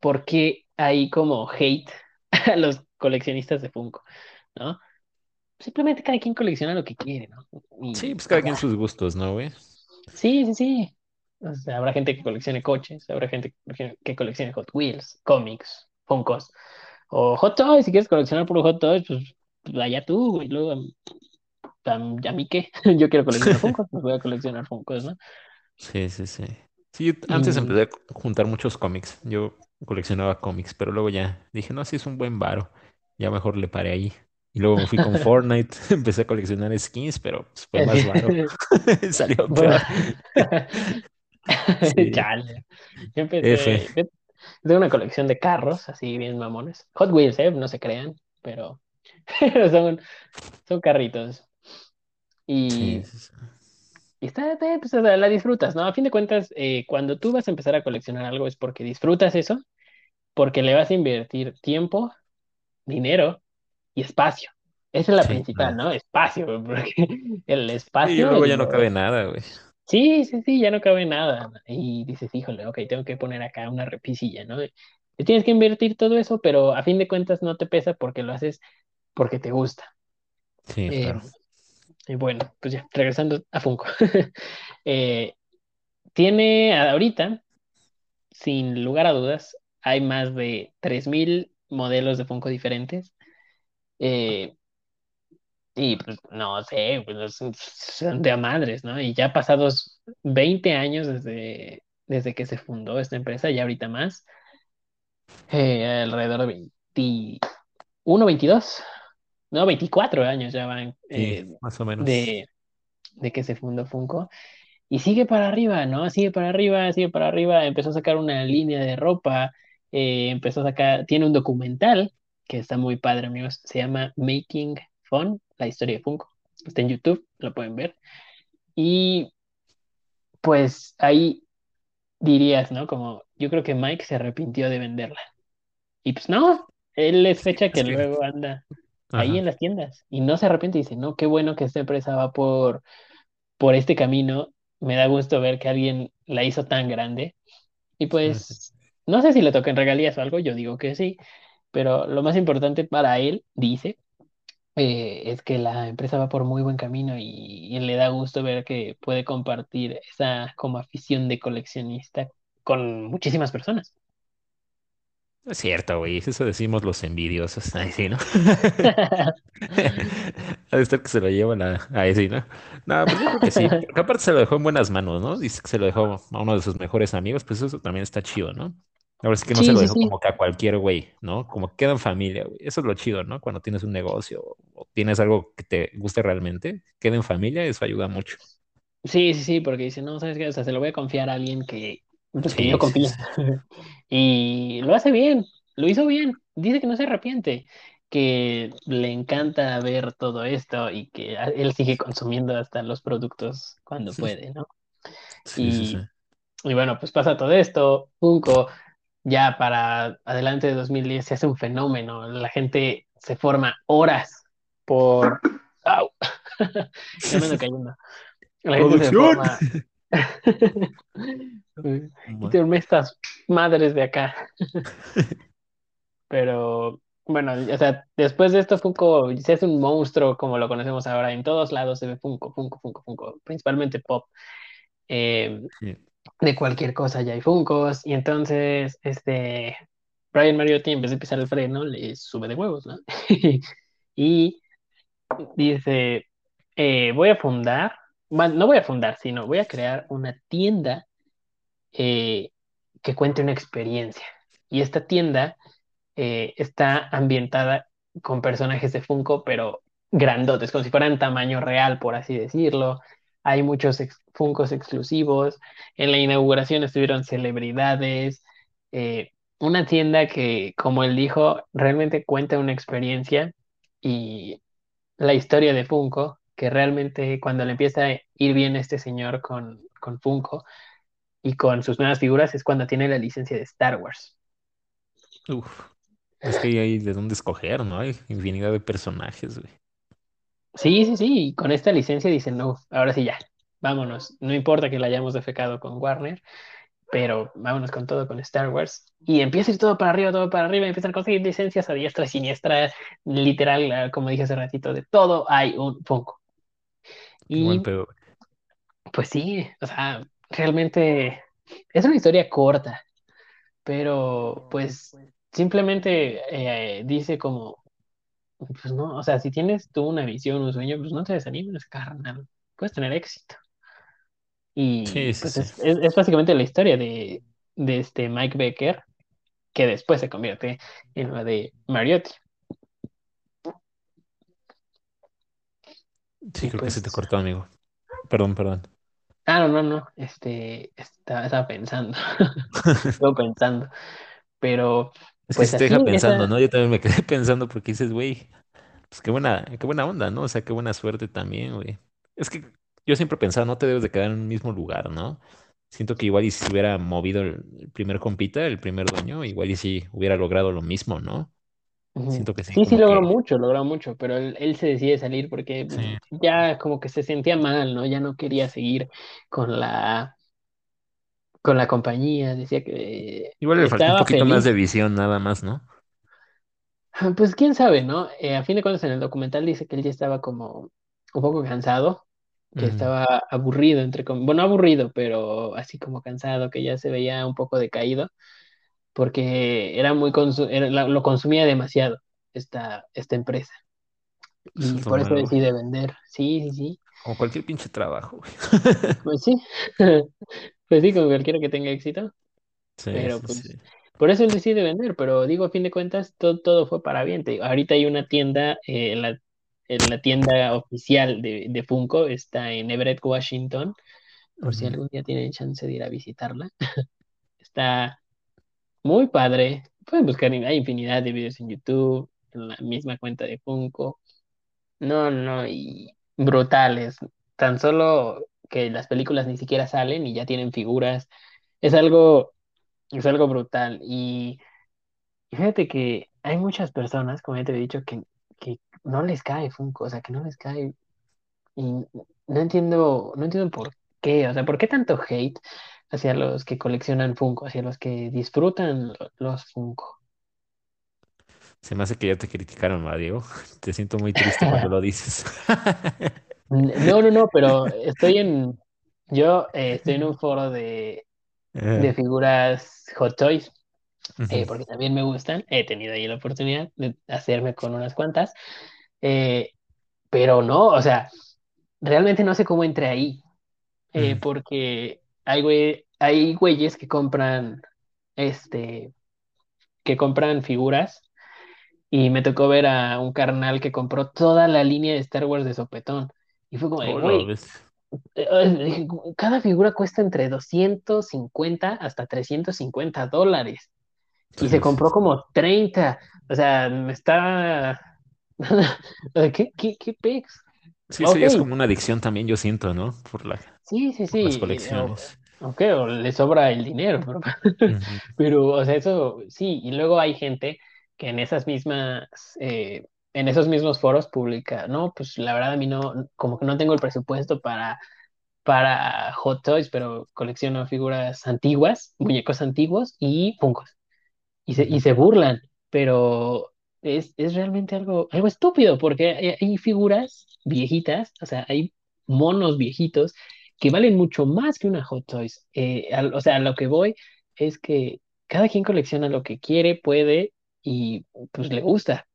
por qué hay como hate a los coleccionistas de Funko, ¿no? Simplemente cada quien colecciona lo que quiere, ¿no? Sí, pues cada quien sus gustos, ¿no, güey? sí, sí, sí. O sea, habrá gente que coleccione coches, habrá gente que coleccione Hot Wheels, cómics, Funkos, o Hot Toys, si quieres coleccionar por Hot Toys, pues pues, allá tú, güey. Luego, a, a mí qué, yo quiero coleccionar Funkos, pues voy a coleccionar Funkos, ¿no? Sí, sí, sí. Sí, antes empecé a juntar muchos cómics. Yo coleccionaba cómics, pero luego ya dije, no, sí es un buen varo. Ya mejor le paré ahí. Y luego me fui con Fortnite, empecé a coleccionar skins, pero pues, fue más varo. Salió peor. Sí, chale. Yo empecé, yo tengo una colección de carros, así bien mamones. Hot Wheels, ¿eh? No se crean, pero son, son carritos. Sí, Y, sí, sí. Y está, pues, la disfrutas, ¿no? A fin de cuentas, eh, cuando tú vas a empezar a coleccionar algo es porque disfrutas eso, porque le vas a invertir tiempo, dinero y espacio. Esa es la Sí, principal. ¿no? Espacio, porque el Y espacio, luego ya no cabe nada, güey. Sí, sí, sí, ya no cabe nada. Y dices, híjole, ok, tengo que poner acá una repisilla, ¿no? Y tienes que invertir todo eso, pero a fin de cuentas no te pesa porque lo haces porque te gusta. Sí, Eh, claro. Bueno, pues ya, regresando a Funko. Eh, tiene ahorita, sin lugar a dudas, hay más de 3.000 modelos de Funko diferentes. Eh, y pues no sé, pues son son de a madres, ¿no? Y ya pasados 20 años desde, desde que se fundó esta empresa, y ahorita más, eh, alrededor de 21, 22, no, 24 años ya van Sí, eh, más o menos. de, de que se fundó Funko. Y sigue para arriba, ¿no? Sigue para arriba, sigue para arriba. Empezó a sacar una línea de ropa, eh, empezó a sacar, tiene un documental que está muy padre, amigos. Se llama Making Fun, la historia de Funko. Está en YouTube, lo pueden ver. Y pues ahí dirías, ¿no? Como yo creo que Mike se arrepintió de venderla. Y pues no, él es Sí, fecha que que, luego anda ahí en las tiendas y no se arrepiente. Dice, no, qué bueno que esta empresa va por, por este camino. Me da gusto ver que alguien la hizo tan grande. Y sí. pues, no sé si le tocan regalías o algo, yo digo que sí, pero lo más importante para él, dice, eh, es que la empresa va por muy buen camino y, y le da gusto ver que puede compartir esa como afición de coleccionista con muchísimas personas. No Es cierto, güey. Eso decimos los envidiosos. Ay, sí, ¿no? Ha de estar que se lo llevan a, a ese, ¿no? No, pues yo creo que sí. Porque aparte se lo dejó en buenas manos, ¿no? Dice que se lo dejó a uno de sus mejores amigos, pues eso también está chido, ¿no? Ahora sí que no se lo dejó sí. como que a cualquier güey, ¿no? Como que queda en familia, güey. Eso es lo chido, ¿no? Cuando tienes un negocio o tienes algo que te guste realmente, queda en familia, eso ayuda mucho. Sí, sí, sí, porque dice, no, ¿sabes qué? O sea, se lo voy a confiar a alguien que, Sí, sí, confío. sí. Y lo hace bien, lo hizo bien. Dice que no se arrepiente, que le encanta ver todo esto y que él sigue consumiendo hasta los productos cuando puede, ¿no? Y, y bueno, pues pasa todo esto. Funko, ya para adelante de 2010 se hace un fenómeno. La gente se forma horas por... ¡Au! Ya me ando cayendo. La gente se ¡Producción! forma Quítenme estas madres de acá. Pero bueno, o sea, después de esto Funko se hace un monstruo como lo conocemos ahora. En todos lados se ve Funko, Funko, Funko, Funko, principalmente pop. Eh, Sí, de cualquier cosa ya hay Funkos. Y entonces, este, Brian Mariotti, en vez de pisar el freno, le sube de huevos, ¿no? Y dice, eh, voy a fundar, no voy a fundar, sino voy a crear una tienda eh, que cuente una experiencia. Y esta tienda eh, está ambientada con personajes de Funko, pero grandotes, como si fueran tamaño real, por así decirlo. Hay muchos ex Funkos exclusivos. En la inauguración estuvieron celebridades. eh, una tienda que, como él dijo, realmente cuenta una experiencia y la historia de Funko, que realmente cuando le empieza a ir bien este señor con, con Funko, y con sus nuevas figuras es cuando tiene la licencia de Star Wars. Uf. Es que hay de dónde escoger, ¿no? Hay infinidad de personajes, güey. Sí, sí, sí, y con esta licencia dicen, no, ahora sí ya, vámonos. No importa que la hayamos defecado con Warner, pero vámonos con todo con Star Wars. Y empieza a ir todo para arriba, todo para arriba, empiezan a conseguir licencias a diestra y siniestra, literal, ah, como dije hace ratito, de todo hay un Funko. Buen Y pedo. pues sí, o sea, realmente es una historia corta, pero pues simplemente eh, dice como, pues no, o sea, si tienes tú una visión, un sueño, pues no te desanimes, carnal, puedes tener éxito. Sí, Y sí, pues sí. es, es, es básicamente la historia de, de este Mike Becker, que después se convierte en la de Mariotti. Sí, Y creo que se te pues, cortó, amigo. Perdón, perdón. ah, no, no, no, este, estaba, estaba pensando, estuve pensando, pero Es que pues si te deja pensando, esa, ¿no? Yo también me quedé pensando porque dices, güey, pues qué buena, qué buena onda, ¿no? O sea, qué buena suerte también, güey. Es que yo siempre pensaba, no te debes de quedar en un mismo lugar, ¿no? Siento que igual y si hubiera movido el, el primer compita, el primer dueño, igual y si hubiera logrado lo mismo, ¿no? Siento que sí, Sí, sí logró que, mucho, logró mucho, pero él, él se decide salir porque sí. ya como que se sentía mal, ¿no? Ya no quería seguir con la, con la compañía, decía que Igual le faltó un poquito más de visión nada más, ¿no? Ah, Pues quién sabe, ¿no? Eh, a fin de cuentas en el documental dice que él ya estaba como un poco cansado, que estaba aburrido, entre com- bueno, aburrido, pero así como cansado, que ya se veía un poco decaído, porque era muy consu- era- la- lo consumía demasiado esta, esta empresa. Y por eso malo, decide vender. Sí, sí, sí. Como cualquier pinche trabajo, güey. Pues sí. Pues sí, como cualquiera que tenga éxito. Sí, Pero sí, sí. pues, por eso él decide vender, pero digo, a fin de cuentas, todo, todo fue para bien. Te digo, ahorita hay una tienda, eh, la, en la tienda oficial de, de Funko está en Everett, Washington, por si algún día tienen chance de ir a visitarla. Está muy padre. Pueden buscar, hay infinidad de videos en YouTube, en la misma cuenta de Funko. No, no, y brutales. Tan solo que las películas ni siquiera salen y ya tienen figuras. Es algo, es algo brutal. Y fíjate que hay muchas personas, como ya te he dicho, que, que no les cae Funko, o sea, que no les cae. Y no entiendo, no entiendo por qué, o sea, ¿por qué tanto hate hacia los que coleccionan Funko, hacia los que disfrutan lo- los Funko? Se me hace que ya te criticaron, ¿va, Diego? Te siento muy triste cuando lo dices. No, no, no, pero estoy en, yo eh, estoy en un foro de, Eh, de figuras Hot Toys, eh, porque también me gustan, he tenido ahí la oportunidad de hacerme con unas cuantas, eh, pero no, o sea... Realmente no sé cómo entré ahí, porque hay, güey, hay güeyes que compran, este, que compran figuras y me tocó ver a un carnal que compró toda la línea de Star Wars de sopetón. Y fue como güey, ¿ves? eh, eh, dije, cada figura cuesta entre 250 hasta 350 dólares y se Sí, sí, compró sí. como treinta O sea, me está... ¿Qué, qué, qué pex? Sí, eso Ok, ya es como una adicción también, yo siento, ¿no? Por la, Sí, sí, por las sí, o, colecciones. Ok, o le sobra el dinero, pero, Ujú. pero, o sea, eso sí, y luego hay gente que en esas mismas, eh, en esos mismos foros publica, no, pues la verdad a mí no, como que no tengo el presupuesto para, para Hot Toys, pero colecciono figuras antiguas, muñecos antiguos y Funkos y se, y se burlan, pero es, es realmente algo, algo estúpido, porque hay, hay figuras viejitas, o sea, hay monos viejitos que valen mucho más que una Hot Toys. Eh, o sea, a lo que voy es que cada quien colecciona lo que quiere, puede y pues le gusta.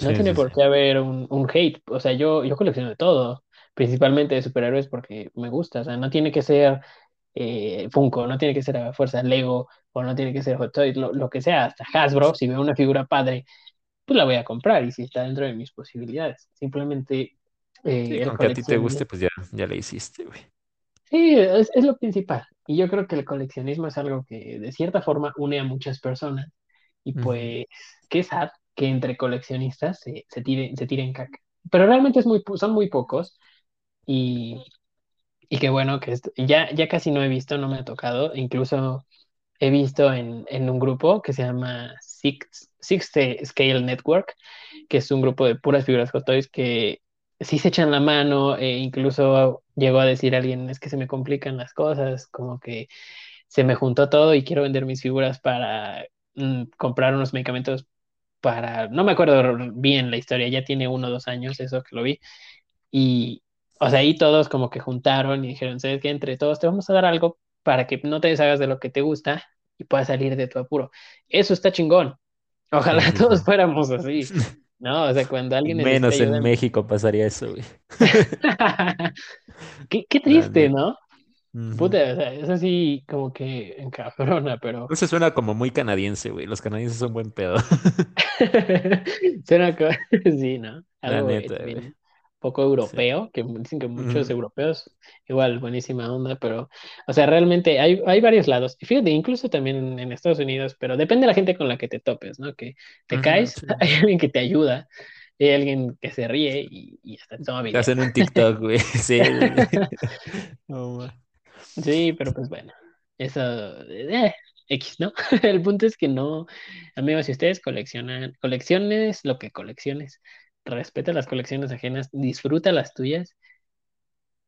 No Sí, tiene sí, por qué haber un, un hate. O sea, yo, yo colecciono de todo, principalmente de superhéroes porque me gusta. O sea, no tiene que ser eh, Funko, no tiene que ser a fuerza Lego o no tiene que ser Hot Toys, lo, lo que sea, hasta Hasbro. Si veo una figura padre, pues la voy a comprar y si está dentro de mis posibilidades. Simplemente Sí, eh, el a ti te guste, pues ya, ya le hiciste, güey. Sí, es, es lo principal. Y yo creo que el coleccionismo es algo que de cierta forma une a muchas personas. Y pues, qué sad que entre coleccionistas se, se tiren, se tiren caca. Pero realmente es muy, son muy pocos. Y, y qué bueno que esto- ya, ya casi no he visto, no me ha tocado. Incluso he visto en, en un grupo que se llama Sixth, Sixth Scale Network, que es un grupo de puras figuras Hot Toys que sí se echan la mano, e incluso llegó a decir alguien, es que se me complican las cosas, como que se me juntó todo y quiero vender mis figuras para mm, comprar unos medicamentos para, no me acuerdo bien la historia, ya tiene uno o dos años eso que lo vi, y, o sea, ahí todos como que juntaron y dijeron, ¿sabes qué? Entre todos te vamos a dar algo para que no te deshagas de lo que te gusta y puedas salir de tu apuro. Eso está chingón. Ojalá todos fuéramos así, ¿no? O sea, cuando alguien Menos en ayuda. México pasaría eso, güey. Qué, triste. ¿no? Puta, o sea, es así como que encabrona, pero Eso suena como muy canadiense, güey. Los canadienses son buen pedo. suena co- sí, ¿no? La Algo neta, güey. Poco Sí. europeo, que mu- dicen que muchos europeos, igual, buenísima onda, pero, o sea, realmente hay, hay varios lados. Y fíjate, incluso también en, en Estados Unidos, pero depende de la gente con la que te topes, ¿no? Que te caes, sí. hay alguien que te ayuda, hay alguien que se ríe y, y hasta toma Te video. hacen un TikTok, güey. Sí. Sí, pero pues bueno, eso, eh, X, ¿no? El punto es que no, amigos, si ustedes coleccionan, colecciones lo que colecciones, respeta las colecciones ajenas, disfruta las tuyas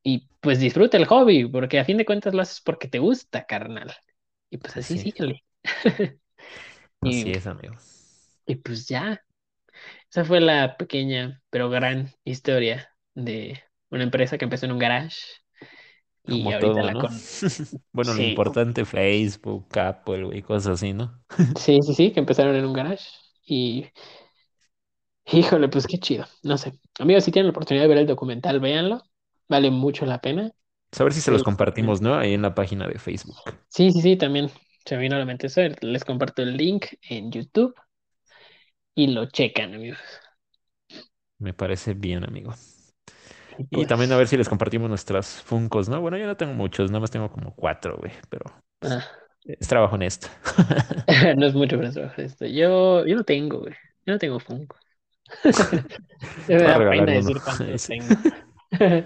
y pues disfruta el hobby, porque a fin de cuentas lo haces porque te gusta, carnal. Y pues así sí, síguele. así Y, es, amigo. y pues ya, esa fue la pequeña pero gran historia de una empresa que empezó en un garage y ahorita todo, la ¿no? con... Bueno, lo importante, Facebook, Apple, güey, cosas así, ¿no? sí, sí, sí, que empezaron en un garage y Híjole, pues qué chido. No sé. Amigos, si tienen la oportunidad de ver el documental, véanlo. Vale mucho la pena. A ver si se los Este, compartimos, ¿no? Ahí en la página de Facebook. sí, sí, sí, también se vino a la mente eso. Les comparto el link en YouTube y lo checan, amigos. Me parece bien, amigo. Y Y también a pues, ver si les compartimos nuestras Funkos, ¿no? Bueno, yo no tengo muchos, nada más tengo como cuatro, güey, pero pues, ah, es trabajo honesto. no es mucho para trabajar esto. Yo, yo no tengo, güey. Yo no tengo Funko. Me a da pena decir cuántos Sí. tengo.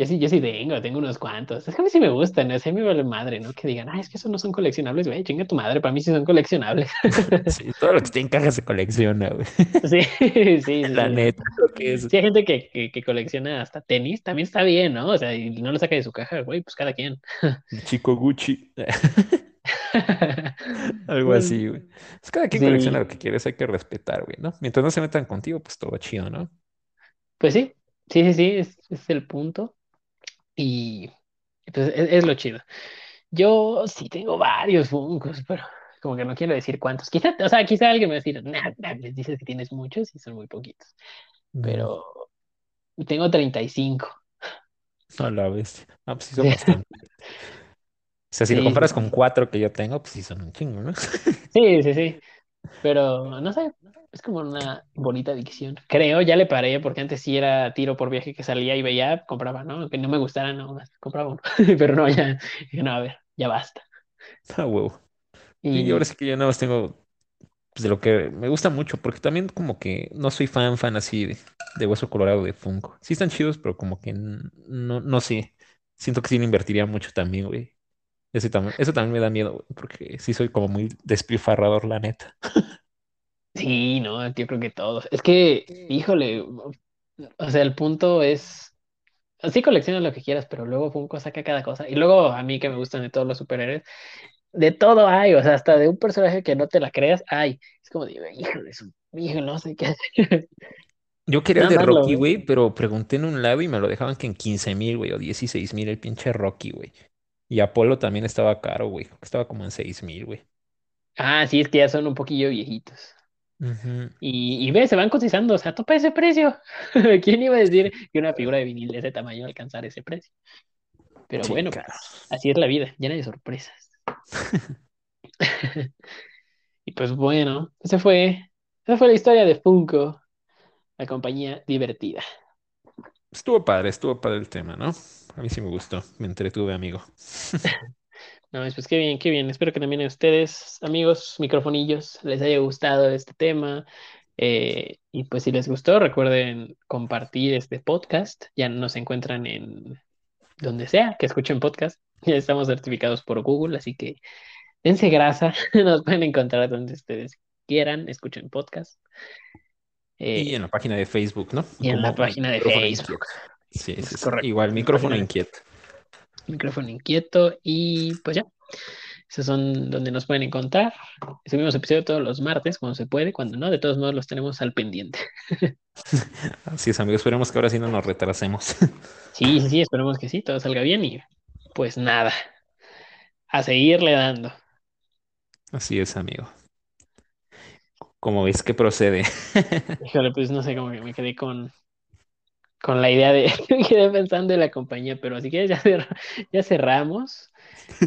Yo sí, yo sí tengo, tengo unos cuantos. Es que a mí sí me gustan, ¿no? Así me vale madre, ¿no? Que digan, ay, es que esos no son coleccionables, güey, chinga tu madre, para mí sí son coleccionables. Sí, todo lo que esté en caja se colecciona, güey. Sí, sí, sí, La sí. neta, lo que es Sí, hay gente que, que, que colecciona hasta tenis, también está bien, ¿no? O sea, y no lo saca de su caja, güey, pues cada quien. chico Gucci. Algo Pues, así, güey. Pues cada quien colecciona lo que quiere, eso hay que respetar, güey, ¿no? Mientras no se metan contigo, pues todo chido, ¿no? pues sí, sí, sí, sí, es, es el punto. Y pues es, es lo chido. Yo sí tengo varios Funkos, pero como que no quiero decir cuántos. Quizá, o sea, quizá alguien me va a decir, nah, nah, me dices que tienes muchos y son muy poquitos. Pero tengo 35. a la vez. Ah, pues sí son bastante. O sea, si lo Sí, comparas con cuatro que yo tengo, pues sí son un chingo, ¿no? sí, sí, sí. Pero no sé, es como una bonita adicción. Creo, ya le paré, porque antes sí era tiro por viaje que salía y veía, compraba, ¿no? Aunque no me gustara, no, compraba uno. Pero no, ya, no, a ver, ya basta. Ah, huevo. Sí, yo ahora Y sí que yo nada más tengo pues, de lo que me gusta mucho, porque también como que no soy fan, fan así de, de Hueso Colorado de Funko. Sí están chidos, pero como que no, no sé. Siento que sí le invertiría mucho también, güey. Ese tam- eso también me da miedo, güey, porque sí soy como muy despilfarrador, la neta. sí, no, yo creo que todos. Es que, híjole, o sea, el punto es, sí colecciona lo que quieras, pero luego Funko saca cada cosa. Y luego a mí que me gustan de todos los superhéroes, de todo hay, o sea, hasta de un personaje que no te la creas, hay. Es como digo, híjole, su, híjole, no sé qué hacer. Yo quería el Nada de más lo Rocky, güey, pero pregunté en un lado y me lo dejaban que en 15 mil, güey, o 16 mil el pinche Rocky, güey. Y Apolo también estaba caro, güey. creo que Estaba como en 6 mil, güey. Ah, sí, es que ya son un poquillo viejitos. Y, y ve, se van cotizando, o sea, topa ese precio. ¿Quién iba a decir que una figura de vinil de ese tamaño alcanzar ese precio? Pero Sí, bueno, caro. así es la vida, llena de sorpresas. Y pues bueno, esa fue, esa fue la historia de Funko, la compañía divertida. Estuvo padre, estuvo padre el tema, ¿no? A mí sí me gustó, me entretuve, amigo. No, pues qué bien, qué bien. Espero que también a ustedes, amigos, microfonillos, les haya gustado este tema. Eh, y pues si les gustó, recuerden compartir este podcast. Ya nos encuentran en donde sea que escuchen podcast. Ya estamos certificados por Google, así que dense grasa. Nos pueden encontrar donde ustedes quieran, escuchen podcast. Y en eh, la página de Facebook, ¿no? y en la página de Facebook. Sí, Es correcto. Igual, micrófono inquieto. Micrófono inquieto. Y pues ya. Esos son donde nos pueden encontrar. Subimos episodio todos los martes, cuando se puede, cuando no, de todos modos los tenemos al pendiente. Así es, amigos. Esperemos que ahora sí no nos retrasemos. Sí, sí, sí, esperemos que sí, todo salga bien y pues nada, a seguirle dando. Así es, amigo. Como ves que procede. Híjole, pues no sé, cómo que me quedé con, con la idea de, quedé pensando en la compañía, pero así que ya, cerra- ya cerramos,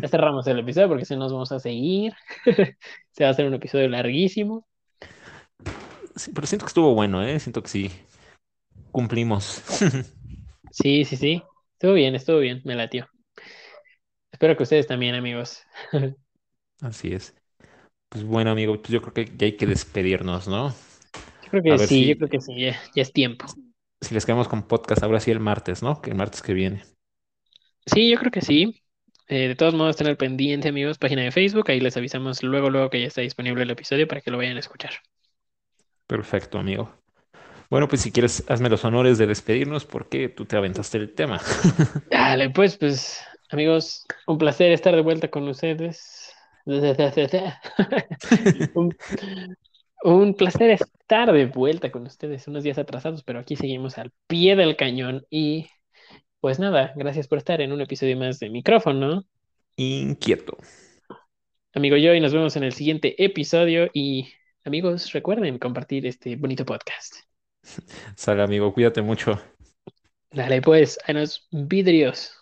ya cerramos el episodio porque si no nos vamos a seguir, se va a hacer un episodio larguísimo. Sí, pero siento que estuvo bueno, ¿eh? Siento que sí. Cumplimos. Sí, sí, sí, estuvo bien, estuvo bien, me latió. Espero que ustedes también, amigos. Así es. Pues bueno, amigo, pues yo creo que ya hay que despedirnos, ¿no? Yo creo que sí, yo si, creo que sí, ya, ya es tiempo. Si les quedamos con podcast ahora sí el martes, ¿no? Que el martes que viene. Sí, yo creo que sí. Eh, de todos modos, tener pendiente, amigos, página de Facebook, ahí les avisamos luego, luego que ya está disponible el episodio para que lo vayan a escuchar. Perfecto, amigo. Bueno, pues si quieres, hazme los honores de despedirnos porque tú te aventaste el tema. Dale, pues, pues, amigos, un placer estar de vuelta con ustedes. Un, un placer estar de vuelta con ustedes, unos días atrasados, pero aquí seguimos al pie del cañón y pues nada, gracias por estar en un episodio más de micrófono, Inquieto. amigo yo, y nos vemos en el siguiente episodio y amigos, recuerden compartir este bonito podcast. Sale, amigo, cuídate mucho. Dale, pues, a los vidrios.